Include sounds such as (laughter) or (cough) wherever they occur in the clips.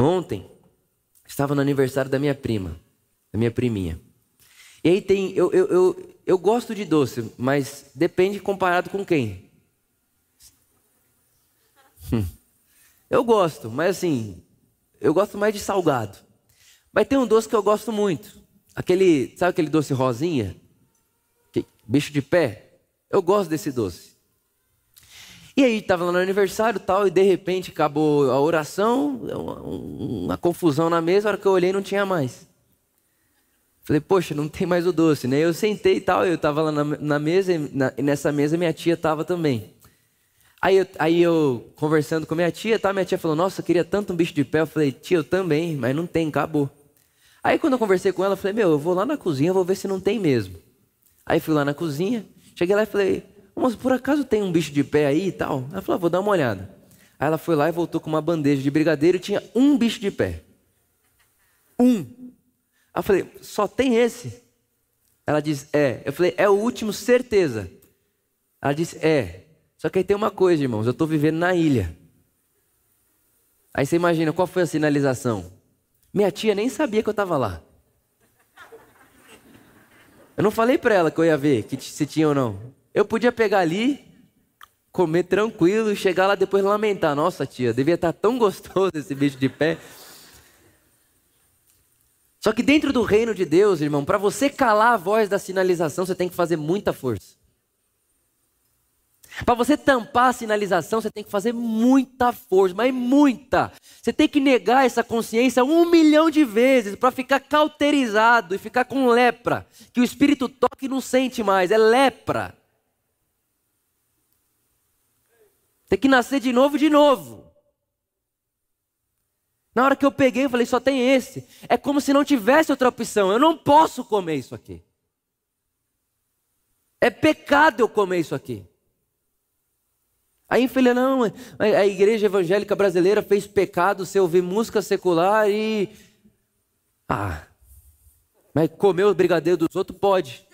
Ontem, estava no aniversário da minha prima, da minha priminha. E aí tem, eu, eu, eu, eu gosto de doce, mas depende comparado com quem. Hum. Eu gosto, mas assim, eu gosto mais de salgado. Mas tem um doce que eu gosto muito. Aquele, sabe aquele doce rosinha? Que, bicho de pé? Eu gosto desse doce. E aí estava lá no aniversário tal, e de repente acabou a oração, uma, uma, confusão na mesa, a hora que eu olhei não tinha mais. Falei, poxa, não tem mais o doce, né? Eu sentei e tal, eu estava lá na, na mesa, e, na, e nessa mesa minha tia estava também. Aí eu, aí eu, conversando com minha tia, tá? minha tia falou, nossa, eu queria tanto um bicho de pé. Eu falei, tia, eu também, mas não tem, acabou. Aí quando eu conversei com ela, eu falei, meu, eu vou lá na cozinha, vou ver se não tem mesmo. Aí fui lá na cozinha, cheguei lá e falei, mas por acaso tem um bicho de pé aí e tal? Ela falou, ah, vou dar uma olhada. Aí ela foi lá e voltou com uma bandeja de brigadeiro e tinha um bicho de pé. Um. Aí eu falei, só tem esse? Ela disse, é. Eu falei, é o último, certeza. Ela disse, é. Só que aí tem uma coisa, irmãos, eu estou vivendo na ilha. Aí você imagina, qual foi a sinalização? Minha tia nem sabia que eu estava lá. Eu não falei para ela que eu ia ver que se tinha ou não. Eu podia pegar ali, comer tranquilo chegar lá depois lamentar. Nossa, tia, devia estar tá tão gostoso esse bicho de pé. Só que dentro do reino de Deus, irmão, para você calar a voz da sinalização, você tem que fazer muita força. Para você tampar a sinalização, você tem que fazer muita força, mas muita. Você tem que negar essa consciência um milhão de vezes para ficar cauterizado e ficar com lepra. Que o espírito toca e não sente mais, é lepra. Tem que nascer de novo, de novo. Na hora que eu peguei, eu falei, só tem esse. É como se não tivesse outra opção. Eu não posso comer isso aqui. É pecado eu comer isso aqui. Aí falei, não, a igreja evangélica brasileira fez pecado se ouvir música secular e. Ah, mas comer o brigadeiro dos outros pode.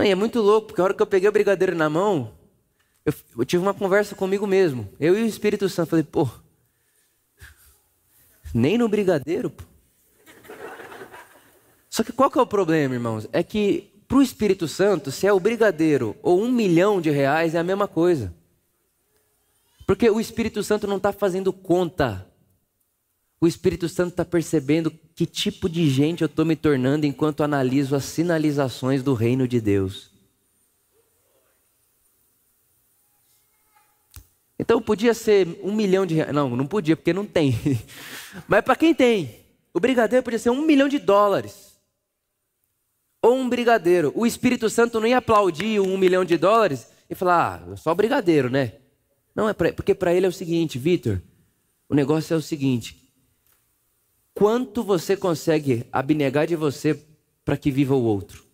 Não, e é muito louco, porque a hora que eu peguei o brigadeiro na mão, eu, eu tive uma conversa comigo mesmo. Eu e o Espírito Santo. Falei, pô, nem no brigadeiro. Pô. Só que qual que é o problema, irmãos? É que para o Espírito Santo, se é o brigadeiro ou um milhão de reais, é a mesma coisa. Porque o Espírito Santo não está fazendo conta. O Espírito Santo está percebendo que tipo de gente eu estou me tornando enquanto analiso as sinalizações do reino de Deus. Então podia ser um milhão de reais. Não, não podia, porque não tem. (laughs) Mas para quem tem, o brigadeiro podia ser um milhão de dólares. Ou um brigadeiro. O Espírito Santo não ia aplaudir um milhão de dólares e falar, ah, só brigadeiro, né? Não, é pra, porque para ele é o seguinte, Vitor, o negócio é o seguinte: quanto você consegue abnegar de você para que viva o outro?